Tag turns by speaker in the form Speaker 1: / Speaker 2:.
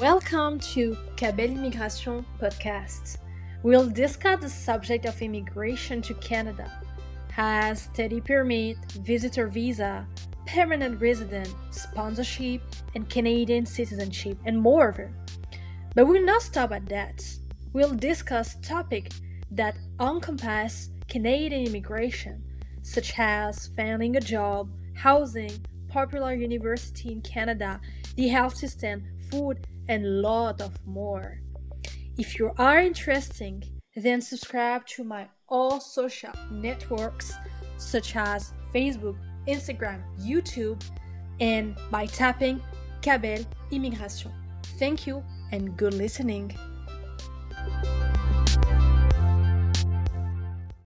Speaker 1: Welcome to KBEL Immigration podcast. We'll discuss the subject of immigration to Canada Has study permit, visitor visa, permanent resident, sponsorship, and Canadian citizenship, and more. But we'll not stop at that. We'll discuss topics that encompass Canadian immigration, such as finding a job, housing, popular university in Canada, the health system, food, and lot of more. If you are interested, then subscribe to my all social networks such as Facebook, Instagram, YouTube, and by tapping KBEL Immigration. Thank you and good listening.